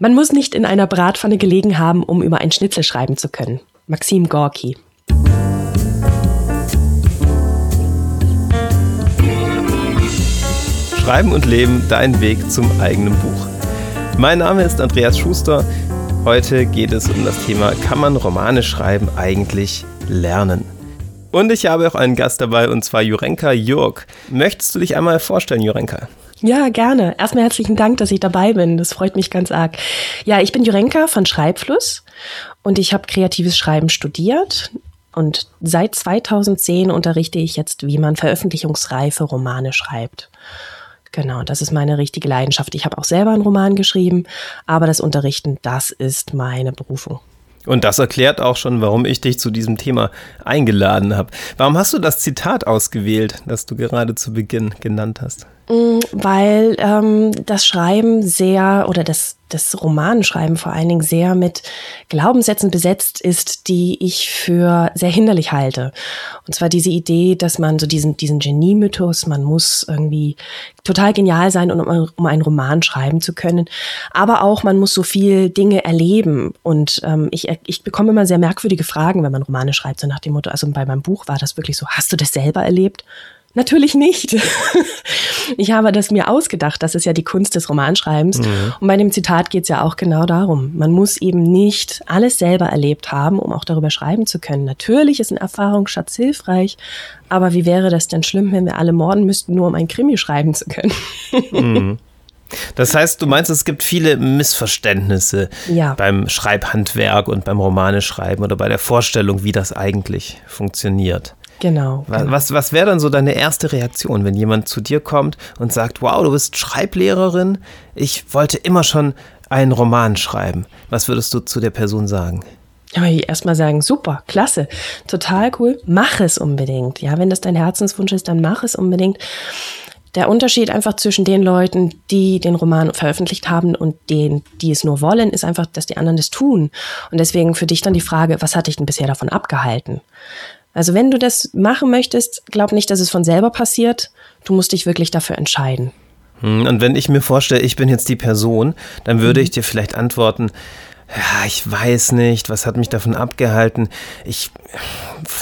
Man muss nicht in einer Bratpfanne gelegen haben, um über ein Schnitzel schreiben zu können. Maxim Gorki. Schreiben und Leben, dein Weg zum eigenen Buch. Mein Name ist Andreas Schuster. Heute geht es um das Thema, kann man Romane schreiben eigentlich lernen? Und ich habe auch einen Gast dabei, und zwar Jurenka Jörg. Möchtest du dich einmal vorstellen, Jurenka? Ja, gerne. Erstmal herzlichen Dank, dass ich dabei bin. Das freut mich ganz arg. Ja, ich bin Jurenka von Schreibfluss und ich habe kreatives Schreiben studiert. Und seit 2010 unterrichte ich jetzt, wie man veröffentlichungsreife Romane schreibt. Genau, das ist meine richtige Leidenschaft. Ich habe auch selber einen Roman geschrieben, aber das Unterrichten, das ist meine Berufung. Und das erklärt auch schon, warum ich dich zu diesem Thema eingeladen habe. Warum hast du das Zitat ausgewählt, das du gerade zu Beginn genannt hast? Mm, weil ähm, das Schreiben sehr oder das, das Romanschreiben vor allen Dingen sehr mit Glaubenssätzen besetzt ist, die ich für sehr hinderlich halte. Und zwar diese Idee, dass man so diesen, diesen Genie-Mythos, man muss irgendwie total genial sein, um, um einen Roman schreiben zu können. Aber auch, man muss so viel Dinge erleben. Und ähm, ich, ich bekomme immer sehr merkwürdige Fragen, wenn man Romane schreibt, so nach dem Motto, also bei meinem Buch war das wirklich so, hast du das selber erlebt? Natürlich nicht. Ich habe das mir ausgedacht. Das ist ja die Kunst des Romanschreibens. Mhm. Und bei dem Zitat geht es ja auch genau darum. Man muss eben nicht alles selber erlebt haben, um auch darüber schreiben zu können. Natürlich ist ein Erfahrungsschatz hilfreich, aber wie wäre das denn schlimm, wenn wir alle morden müssten, nur um ein Krimi schreiben zu können? Mhm. Das heißt, du meinst, es gibt viele Missverständnisse ja. beim Schreibhandwerk und beim Romaneschreiben oder bei der Vorstellung, wie das eigentlich funktioniert. Genau. Was, genau. was, was wäre dann so deine erste Reaktion, wenn jemand zu dir kommt und sagt, wow, du bist Schreiblehrerin, ich wollte immer schon einen Roman schreiben. Was würdest du zu der Person sagen? Ja, ich erstmal sagen, super, klasse, total cool, mach es unbedingt. Ja, wenn das dein Herzenswunsch ist, dann mach es unbedingt. Der Unterschied einfach zwischen den Leuten, die den Roman veröffentlicht haben und denen, die es nur wollen, ist einfach, dass die anderen das tun. Und deswegen für dich dann die Frage, was hat dich denn bisher davon abgehalten? Also wenn du das machen möchtest, glaub nicht, dass es von selber passiert. Du musst dich wirklich dafür entscheiden. Hm, und wenn ich mir vorstelle, ich bin jetzt die Person, dann würde mhm. ich dir vielleicht antworten, ja, ich weiß nicht, was hat mich davon abgehalten. Ich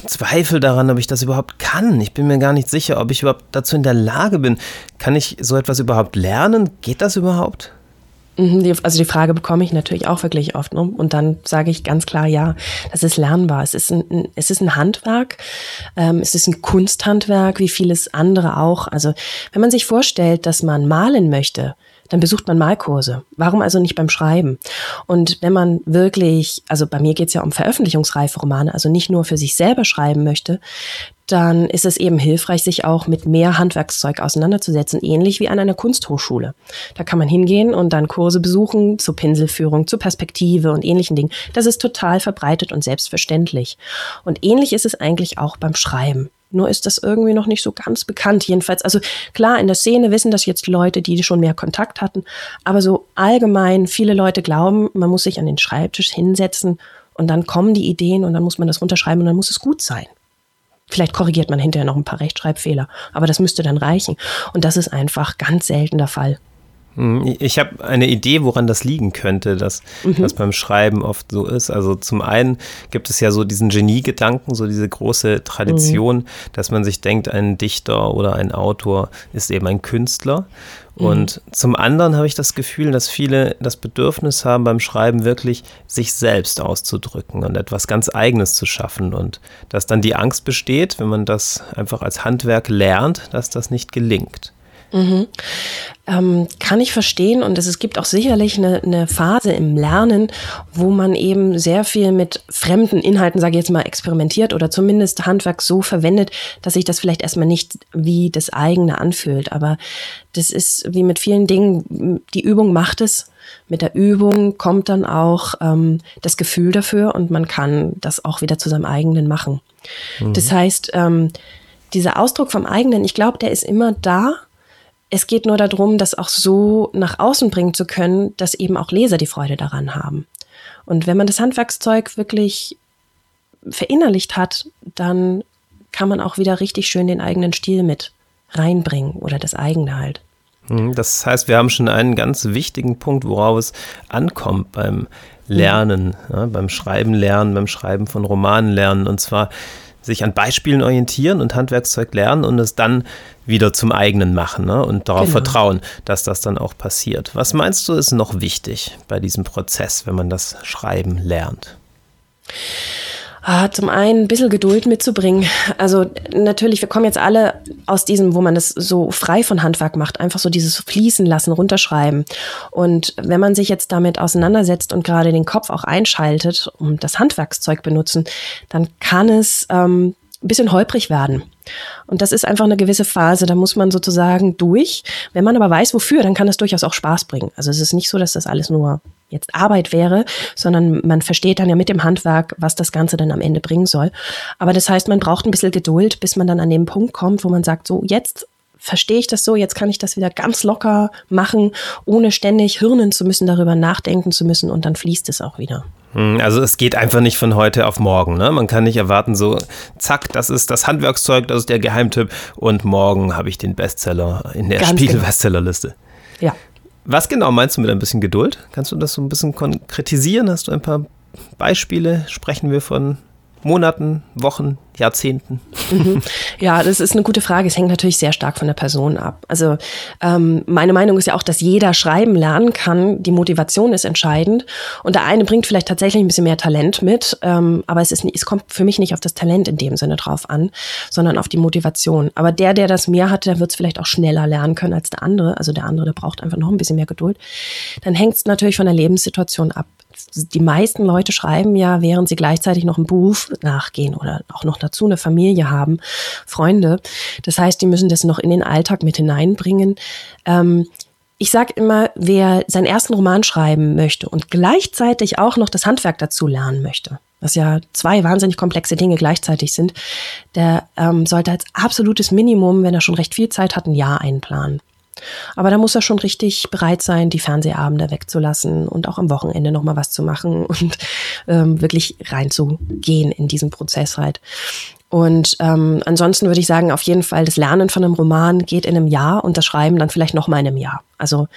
zweifle daran, ob ich das überhaupt kann. Ich bin mir gar nicht sicher, ob ich überhaupt dazu in der Lage bin. Kann ich so etwas überhaupt lernen? Geht das überhaupt? Mhm, also die Frage bekomme ich natürlich auch wirklich oft. Ne? Und dann sage ich ganz klar, ja, das ist lernbar. Es ist ein, es ist ein Handwerk, ähm, es ist ein Kunsthandwerk, wie vieles andere auch. Also wenn man sich vorstellt, dass man malen möchte, dann besucht man Malkurse. Warum also nicht beim Schreiben? Und wenn man wirklich, also bei mir geht es ja um veröffentlichungsreife Romane, also nicht nur für sich selber schreiben möchte, dann ist es eben hilfreich, sich auch mit mehr Handwerkszeug auseinanderzusetzen, ähnlich wie an einer Kunsthochschule. Da kann man hingehen und dann Kurse besuchen zur Pinselführung, zur Perspektive und ähnlichen Dingen. Das ist total verbreitet und selbstverständlich. Und ähnlich ist es eigentlich auch beim Schreiben. Nur ist das irgendwie noch nicht so ganz bekannt. Jedenfalls, also klar, in der Szene wissen das jetzt Leute, die schon mehr Kontakt hatten. Aber so allgemein, viele Leute glauben, man muss sich an den Schreibtisch hinsetzen und dann kommen die Ideen und dann muss man das runterschreiben und dann muss es gut sein. Vielleicht korrigiert man hinterher noch ein paar Rechtschreibfehler, aber das müsste dann reichen. Und das ist einfach ganz selten der Fall. Hm, ich habe eine Idee, woran das liegen könnte, dass mhm. das beim Schreiben oft so ist. Also zum einen gibt es ja so diesen Geniegedanken, so diese große Tradition, mhm. dass man sich denkt, ein Dichter oder ein Autor ist eben ein Künstler. Mhm. Und zum anderen habe ich das Gefühl, dass viele das Bedürfnis haben, beim Schreiben wirklich sich selbst auszudrücken und etwas ganz Eigenes zu schaffen. Und dass dann die Angst besteht, wenn man das einfach als Handwerk lernt, dass das nicht gelingt. Mhm. Ähm, kann ich verstehen und es, es gibt auch sicherlich eine, eine, Phase im Lernen, wo man eben sehr viel mit fremden Inhalten, sage ich jetzt mal, experimentiert oder zumindest Handwerk so verwendet, dass sich das vielleicht erstmal nicht wie das eigene anfühlt. Aber das ist wie mit vielen Dingen, die Übung macht es. Mit der Übung kommt dann auch ähm, das Gefühl dafür und man kann das auch wieder zu seinem eigenen machen. Mhm. Das heißt, ähm, dieser Ausdruck vom eigenen, ich glaube, der ist immer da es geht nur darum, das auch so nach außen bringen zu können, dass eben auch Leser die Freude daran haben. Und wenn man das Handwerkszeug wirklich verinnerlicht hat, dann kann man auch wieder richtig schön den eigenen Stil mit reinbringen oder das eigene halt. Mhm, das heißt, wir haben schon einen ganz wichtigen Punkt, worauf es ankommt beim Lernen, ja, beim Schreiben lernen, beim Schreiben von Romanen lernen. Und zwar sich an Beispielen orientieren und Handwerkszeug lernen und es dann wieder zum eigenen machen ne? und darauf genau. vertrauen, dass das dann auch passiert. Was meinst du, ist noch wichtig bei diesem Prozess, wenn man das Schreiben lernt? Ah, zum einen ein bisschen Geduld mitzubringen. Also natürlich, wir kommen jetzt alle aus diesem, wo man das so frei von Handwerk macht, einfach so dieses Fließen lassen, runterschreiben. Und wenn man sich jetzt damit auseinandersetzt und gerade den Kopf auch einschaltet und das Handwerkszeug benutzen, dann kann es ähm, ein bisschen holprig werden. Und das ist einfach eine gewisse Phase, da muss man sozusagen durch. Wenn man aber weiß, wofür, dann kann das durchaus auch Spaß bringen. Also es ist nicht so, dass das alles nur jetzt Arbeit wäre, sondern man versteht dann ja mit dem Handwerk, was das Ganze dann am Ende bringen soll. Aber das heißt, man braucht ein bisschen Geduld, bis man dann an den Punkt kommt, wo man sagt, so jetzt verstehe ich das so, jetzt kann ich das wieder ganz locker machen, ohne ständig hirnen zu müssen, darüber nachdenken zu müssen und dann fließt es auch wieder. Hm, also es geht einfach nicht von heute auf morgen. Ne? Man kann nicht erwarten, so zack, das ist das Handwerkszeug, das ist der Geheimtipp und morgen habe ich den Bestseller in der Spiegel-Bestsellerliste. Genau. Ja. Was genau meinst du mit ein bisschen Geduld? Kannst du das so ein bisschen konkretisieren? Hast du ein paar Beispiele? Sprechen wir von Monaten, Wochen, Jahrzehnten? Mhm. Ja, das ist eine gute Frage. Es hängt natürlich sehr stark von der Person ab. Also ähm, meine Meinung ist ja auch, dass jeder schreiben lernen kann. Die Motivation ist entscheidend. Und der eine bringt vielleicht tatsächlich ein bisschen mehr Talent mit, ähm, aber es, ist, es kommt für mich nicht auf das Talent in dem Sinne drauf an, sondern auf die Motivation. Aber der, der das mehr hat, der wird es vielleicht auch schneller lernen können als der andere. Also der andere, der braucht einfach noch ein bisschen mehr Geduld. Dann hängt es natürlich von der Lebenssituation ab die meisten Leute schreiben ja, während sie gleichzeitig noch einen Beruf nachgehen oder auch noch dazu eine Familie haben, Freunde. Das heißt, die müssen das noch in den Alltag mit hineinbringen. Ähm, ich sage immer, wer seinen ersten Roman schreiben möchte und gleichzeitig auch noch das Handwerk dazu lernen möchte, was ja zwei wahnsinnig komplexe Dinge gleichzeitig sind, der ähm, sollte als absolutes Minimum, wenn er schon recht viel Zeit hat, ein Jahr einplanen. Aber da muss er schon richtig bereit sein, die Fernsehabende wegzulassen und auch am Wochenende nochmal was zu machen und ähm, wirklich reinzugehen in diesen Prozess halt. Und ähm, ansonsten würde ich sagen, auf jeden Fall, das Lernen von einem Roman geht in einem Jahr und das Schreiben dann vielleicht nochmal in einem Jahr. Also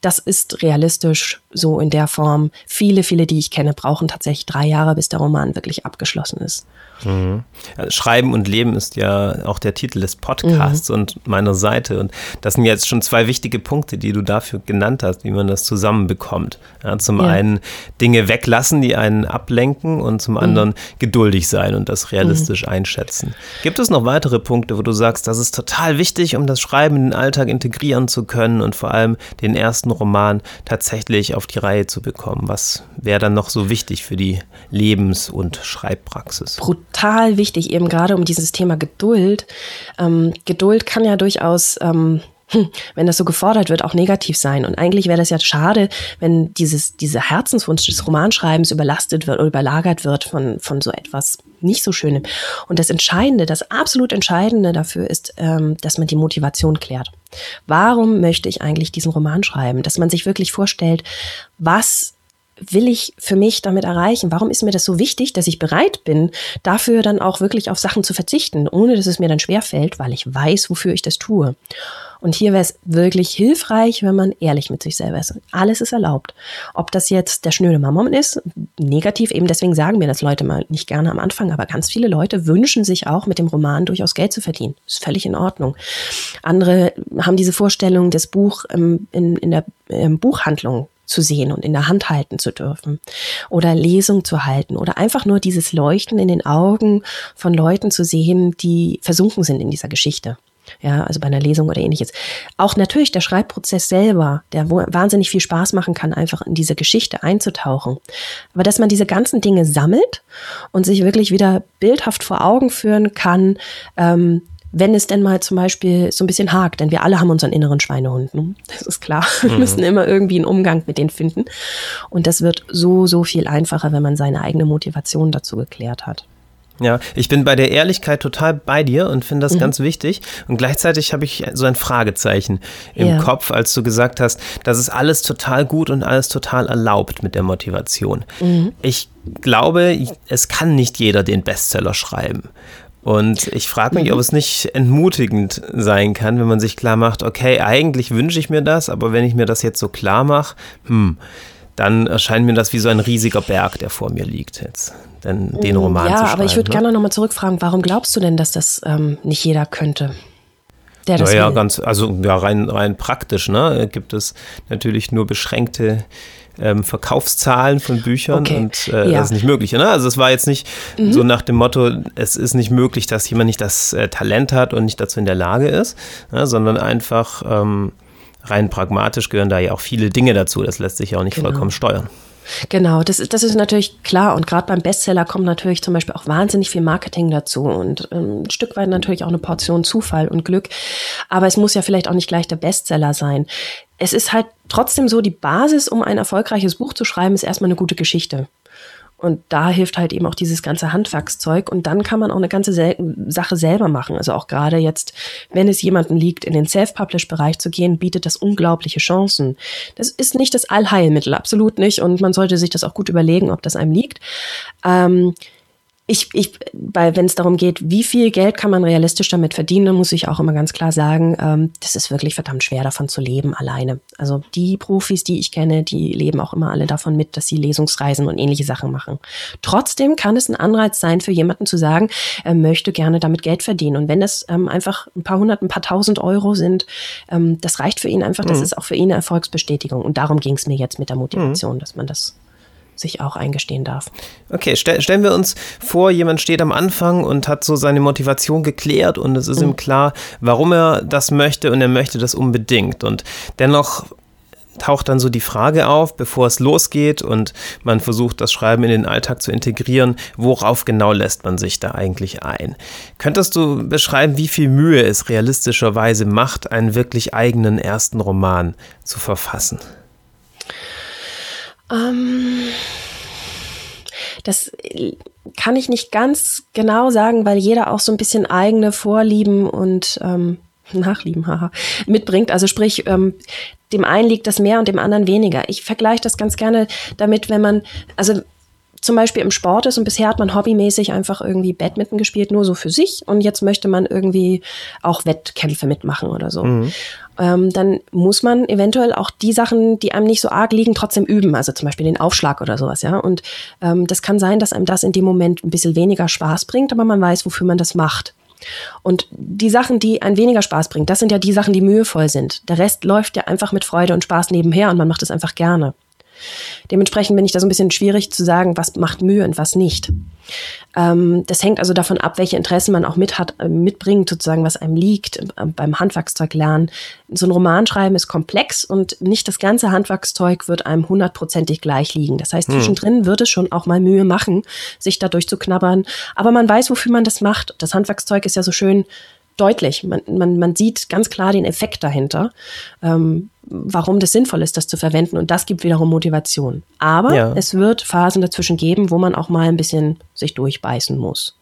das ist realistisch so in der Form. Viele, viele, die ich kenne, brauchen tatsächlich drei Jahre, bis der Roman wirklich abgeschlossen ist. Mhm. Schreiben und Leben ist ja auch der Titel des Podcasts mhm. und meiner Seite. Und das sind jetzt schon zwei wichtige Punkte, die du dafür genannt hast, wie man das zusammenbekommt. Ja, zum ja. einen Dinge weglassen, die einen ablenken und zum mhm. anderen geduldig sein und das realistisch mhm. einschätzen. Gibt es noch weitere Punkte, wo du sagst, das ist total wichtig, um das Schreiben in den Alltag integrieren zu können und vor allem den ersten Roman tatsächlich auf die Reihe zu bekommen? Was wäre dann noch so wichtig für die Lebens- und Schreibpraxis? Brut total wichtig, eben gerade um dieses Thema Geduld. Ähm, Geduld kann ja durchaus ähm, hm, wenn das so gefordert wird, auch negativ sein. Und eigentlich wäre das ja schade, wenn dieses, dieser Herzenswunsch des Romanschreibens überlastet wird oder überlagert wird von, von so etwas nicht so Schönem. Und das Entscheidende, das absolut Entscheidende dafür ist, ähm, dass man die Motivation klärt. Warum möchte ich eigentlich diesen Roman schreiben? Dass man sich wirklich vorstellt, was will ich für mich damit erreichen? Warum ist mir das so wichtig, dass ich bereit bin, dafür dann auch wirklich auf Sachen zu verzichten, ohne dass es mir dann schwerfällt, weil ich weiß, wofür ich das tue? Und hier wäre es wirklich hilfreich, wenn man ehrlich mit sich selber ist. Alles ist erlaubt. Ob das jetzt der schnöde Mammon ist, negativ eben, deswegen sagen mir das Leute mal nicht gerne am Anfang, aber ganz viele Leute wünschen sich auch mit dem Roman durchaus Geld zu verdienen. Ist völlig in Ordnung. Andere haben diese Vorstellung, das Buch ähm, in, in der ähm, Buchhandlung zu sehen und in der Hand halten zu dürfen oder Lesung zu halten oder einfach nur dieses Leuchten in den Augen von Leuten zu sehen, die versunken sind in dieser Geschichte. Ja, also bei einer Lesung oder ähnliches. Auch natürlich der Schreibprozess selber, der wahnsinnig viel Spaß machen kann, einfach in diese Geschichte einzutauchen. Aber dass man diese ganzen Dinge sammelt und sich wirklich wieder bildhaft vor Augen führen kann, ähm, wenn es denn mal zum Beispiel so ein bisschen hakt, denn wir alle haben unseren inneren Schweinehund, ne? das ist klar. Wir mhm. müssen immer irgendwie einen Umgang mit denen finden. Und das wird so, so viel einfacher, wenn man seine eigene Motivation dazu geklärt hat. Ja, ich bin bei der Ehrlichkeit total bei dir und finde das mhm. ganz wichtig. Und gleichzeitig habe ich so ein Fragezeichen im ja. Kopf, als du gesagt hast, das ist alles total gut und alles total erlaubt mit der Motivation. Mhm. Ich glaube, es kann nicht jeder den Bestseller schreiben. Und ich frage mich, mhm. ob es nicht entmutigend sein kann, wenn man sich klar macht, okay, eigentlich wünsche ich mir das, aber wenn ich mir das jetzt so klar mache, hm, dann erscheint mir das wie so ein riesiger Berg, der vor mir liegt jetzt. Denn den mm, Roman ja, zu schreiben. Ja, aber ich würde ne? gerne nochmal zurückfragen, warum glaubst du denn, dass das ähm, nicht jeder könnte? Der das naja, will? ganz, also ja, rein, rein praktisch, ne? Gibt es natürlich nur beschränkte ähm, Verkaufszahlen von Büchern okay. und äh, ja. das ist nicht möglich. Ne? Also es war jetzt nicht mhm. so nach dem Motto, es ist nicht möglich, dass jemand nicht das äh, Talent hat und nicht dazu in der Lage ist, ne? sondern einfach ähm, rein pragmatisch gehören da ja auch viele Dinge dazu. Das lässt sich ja auch nicht genau. vollkommen steuern. Genau, das, das ist natürlich klar. Und gerade beim Bestseller kommt natürlich zum Beispiel auch wahnsinnig viel Marketing dazu und ähm, ein Stück weit natürlich auch eine Portion Zufall und Glück. Aber es muss ja vielleicht auch nicht gleich der Bestseller sein. Es ist halt trotzdem so, die Basis, um ein erfolgreiches Buch zu schreiben, ist erstmal eine gute Geschichte. Und da hilft halt eben auch dieses ganze Handwerkszeug. Und dann kann man auch eine ganze Sel Sache selber machen. Also auch gerade jetzt, wenn es jemandem liegt, in den Self-Publish-Bereich zu gehen, bietet das unglaubliche Chancen. Das ist nicht das Allheilmittel, absolut nicht. Und man sollte sich das auch gut überlegen, ob das einem liegt. Ähm, ich, ich, wenn es darum geht, wie viel Geld kann man realistisch damit verdienen, dann muss ich auch immer ganz klar sagen, ähm, das ist wirklich verdammt schwer, davon zu leben alleine. Also die Profis, die ich kenne, die leben auch immer alle davon mit, dass sie Lesungsreisen und ähnliche Sachen machen. Trotzdem kann es ein Anreiz sein für jemanden zu sagen, er möchte gerne damit Geld verdienen. Und wenn das ähm, einfach ein paar hundert, ein paar tausend Euro sind, ähm, das reicht für ihn einfach, das mhm. ist auch für ihn eine Erfolgsbestätigung. Und darum ging es mir jetzt mit der Motivation, mhm. dass man das sich auch eingestehen darf. Okay, stell, stellen wir uns vor, jemand steht am Anfang und hat so seine Motivation geklärt und es ist mhm. ihm klar, warum er das möchte und er möchte das unbedingt. Und dennoch taucht dann so die Frage auf, bevor es losgeht und man versucht, das Schreiben in den Alltag zu integrieren, worauf genau lässt man sich da eigentlich ein? Könntest du beschreiben, wie viel Mühe es realistischerweise macht, einen wirklich eigenen ersten Roman zu verfassen? Ähm, das kann ich nicht ganz genau sagen, weil jeder auch so ein bisschen eigene Vorlieben und ähm, Nachlieben haha, mitbringt. Also sprich, ähm, dem einen liegt das mehr und dem anderen weniger. Ich vergleiche das ganz gerne damit, wenn man, also zum Beispiel im Sport ist und bisher hat man hobbymäßig einfach irgendwie Badminton gespielt, nur so für sich und jetzt möchte man irgendwie auch Wettkämpfe mitmachen oder so. Mhm. Ähm, dann muss man eventuell auch die Sachen, die einem nicht so arg liegen, trotzdem üben, also zum Beispiel den Aufschlag oder sowas, ja. Und ähm, das kann sein, dass einem das in dem Moment ein bisschen weniger Spaß bringt, aber man weiß, wofür man das macht. Und die Sachen, die ein weniger Spaß bringen, das sind ja die Sachen, die mühevoll sind. Der Rest läuft ja einfach mit Freude und Spaß nebenher und man macht es einfach gerne. Dementsprechend bin ich da so ein bisschen schwierig zu sagen, was macht Mühe und was nicht. Ähm, das hängt also davon ab, welche Interessen man auch mit hat, äh, mitbringt, sozusagen, was einem liegt äh, beim Handwerkszeug lernen. So ein Romanschreiben ist komplex und nicht das ganze Handwerkszeug wird einem hundertprozentig gleich liegen. Das heißt, hm. zwischendrin wird es schon auch mal Mühe machen, sich dadurch zu knabbern. Aber man weiß, wofür man das macht. Das Handwerkszeug ist ja so schön deutlich. Man, man, man sieht ganz klar den Effekt dahinter, ähm, warum das sinnvoll ist, das zu verwenden. Und das gibt wiederum Motivation. Aber ja. es wird Phasen dazwischen geben, wo man auch mal ein bisschen sich durchbeißen muss.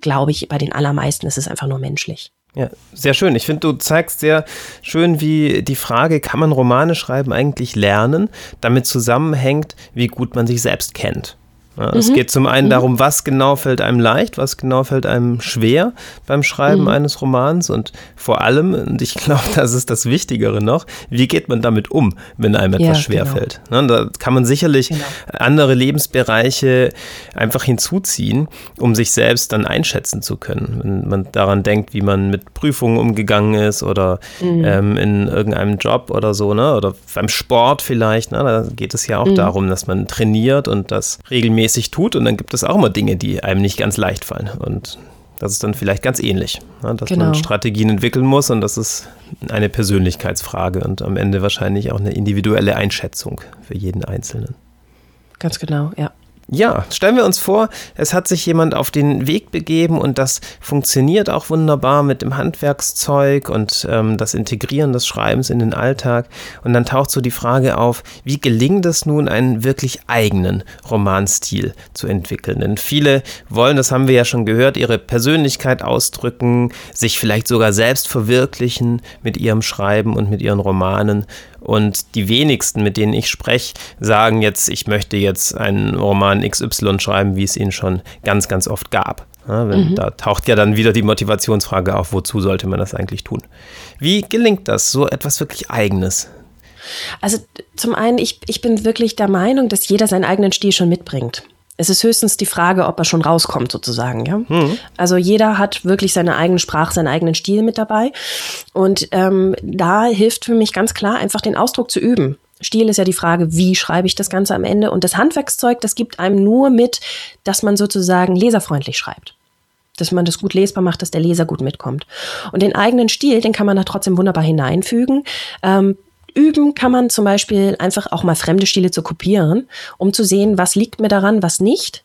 Glaube ich, bei den allermeisten ist es einfach nur menschlich. Ja, sehr schön. Ich finde, du zeigst sehr schön, wie die Frage, kann man Romane schreiben, eigentlich lernen, damit zusammenhängt, wie gut man sich selbst kennt. Ja, mhm. Es geht zum einen mhm. darum, was genau fällt einem leicht, was genau fällt einem schwer beim Schreiben mhm. eines Romans und vor allem, und ich glaube, das ist das Wichtigere noch, wie geht man damit um, wenn einem etwas ja, schwer genau. fällt. Ja, da kann man sicherlich genau. andere Lebensbereiche einfach hinzuziehen, um sich selbst dann einschätzen zu können. Wenn man daran denkt, wie man mit Prüfungen umgegangen ist oder mhm. ähm, in irgendeinem Job oder so, ne? oder beim Sport vielleicht, ne? da geht es ja auch mhm. darum, dass man trainiert und das regelmäßig regelmäßig tut und dann gibt es auch immer Dinge, die einem nicht ganz leicht fallen. Und das ist dann vielleicht ganz ähnlich, ne? dass genau. man Strategien entwickeln muss und das ist eine Persönlichkeitsfrage und am Ende wahrscheinlich auch eine individuelle Einschätzung für jeden Einzelnen. Ganz genau, ja. Ja, stellen wir uns vor, es hat sich jemand auf den Weg begeben und das funktioniert auch wunderbar mit dem Handwerkszeug und ähm, das Integrieren des Schreibens in den Alltag. Und dann taucht so die Frage auf, wie gelingt es nun, einen wirklich eigenen Romanstil zu entwickeln? Denn viele wollen, das haben wir ja schon gehört, ihre Persönlichkeit ausdrücken, sich vielleicht sogar selbst verwirklichen mit ihrem Schreiben und mit ihren Romanen. Und die wenigsten, mit denen ich spreche, sagen jetzt, ich möchte jetzt einen Roman XY schreiben, wie es ihn schon ganz, ganz oft gab. Ja, wenn, mhm. Da taucht ja dann wieder die Motivationsfrage auf, wozu sollte man das eigentlich tun? Wie gelingt das, so etwas wirklich Eigenes? Also zum einen, ich, ich bin wirklich der Meinung, dass jeder seinen eigenen Stil schon mitbringt. Es ist höchstens die Frage, ob er schon rauskommt, sozusagen. Ja? Mhm. Also jeder hat wirklich seine eigene Sprache, seinen eigenen Stil mit dabei. Und ähm, da hilft für mich ganz klar, einfach den Ausdruck zu üben. Stil ist ja die Frage, wie schreibe ich das Ganze am Ende? Und das Handwerkszeug, das gibt einem nur mit, dass man sozusagen leserfreundlich schreibt. Dass man das gut lesbar macht, dass der Leser gut mitkommt. Und den eigenen Stil, den kann man da trotzdem wunderbar hineinfügen. Ähm, üben kann man zum Beispiel einfach auch mal fremde Stile zu kopieren, um zu sehen, was liegt mir daran, was nicht.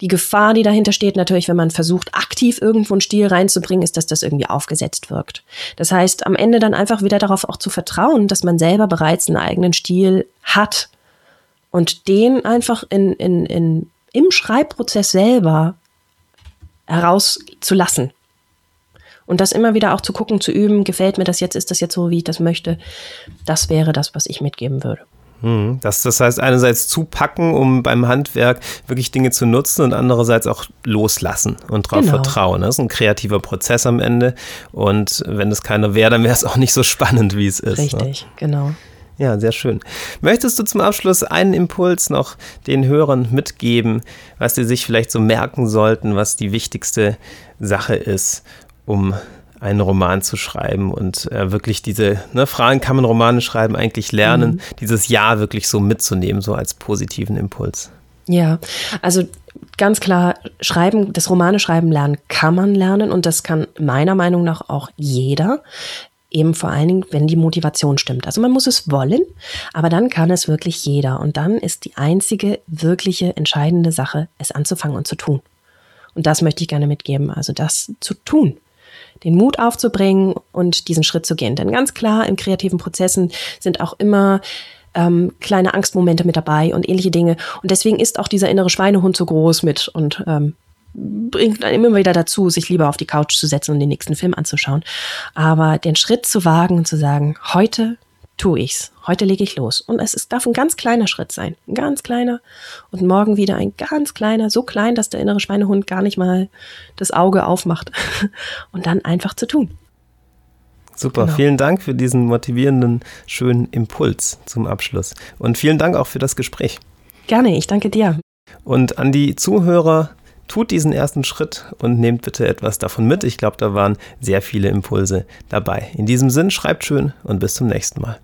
Die Gefahr, die dahinter steht, natürlich, wenn man versucht, aktiv irgendwo einen Stil reinzubringen, ist, dass das irgendwie aufgesetzt wirkt. Das heißt, am Ende dann einfach wieder darauf auch zu vertrauen, dass man selber bereits einen eigenen Stil hat und den einfach in, in, in, im Schreibprozess selber herauszulassen. Und das immer wieder auch zu gucken, zu üben, gefällt mir das jetzt, ist das jetzt so, wie ich das möchte. Das wäre das, was ich mitgeben würde. Hm, das, das heißt, einerseits zupacken, um beim Handwerk wirklich Dinge zu nutzen und andererseits auch loslassen und darauf genau. vertrauen. Das ist ein kreativer Prozess am Ende. Und wenn es keiner wäre, dann wäre es auch nicht so spannend, wie es ist. Ne? Richtig, ne? genau. Ja, sehr schön. Möchtest du zum Abschluss einen Impuls noch den Hörern mitgeben, was sie sich vielleicht so merken sollten, was die wichtigste Sache ist, um einen Roman zu schreiben und äh, wirklich diese ne, Fragen kann man Romane schreiben eigentlich lernen, mhm. dieses Ja wirklich so mitzunehmen, so als positiven Impuls. Ja, also ganz klar, schreiben, das Romane schreiben lernen kann man lernen und das kann meiner Meinung nach auch jeder. Eben vor allen Dingen, wenn die Motivation stimmt. Also man muss es wollen, aber dann kann es wirklich jeder. Und dann ist die einzige wirkliche entscheidende Sache, es anzufangen und zu tun. Und das möchte ich gerne mitgeben, also das zu tun den Mut aufzubringen und diesen Schritt zu gehen. Denn ganz klar, in kreativen Prozessen sind auch immer ähm, kleine Angstmomente mit dabei und ähnliche Dinge. Und deswegen ist auch dieser innere Schweinehund so groß mit und ähm, bringt dann immer wieder dazu, sich lieber auf die Couch zu setzen und den nächsten Film anzuschauen. Aber den Schritt zu wagen und zu sagen, heute tue ich's. Heute lege ich los. Und es ist, darf ein ganz kleiner Schritt sein. Ein ganz kleiner. Und morgen wieder ein ganz kleiner, so klein, dass der innere Schweinehund gar nicht mal das Auge aufmacht. Und dann einfach zu tun. Super, genau. vielen Dank für diesen motivierenden, schönen Impuls zum Abschluss. Und vielen Dank auch für das Gespräch. Gerne, ich danke dir. Und an die Zuhörer, tut diesen ersten Schritt und nehmt bitte etwas davon mit. Ich glaube, da waren sehr viele Impulse dabei. In diesem Sinn, schreibt schön und bis zum nächsten Mal.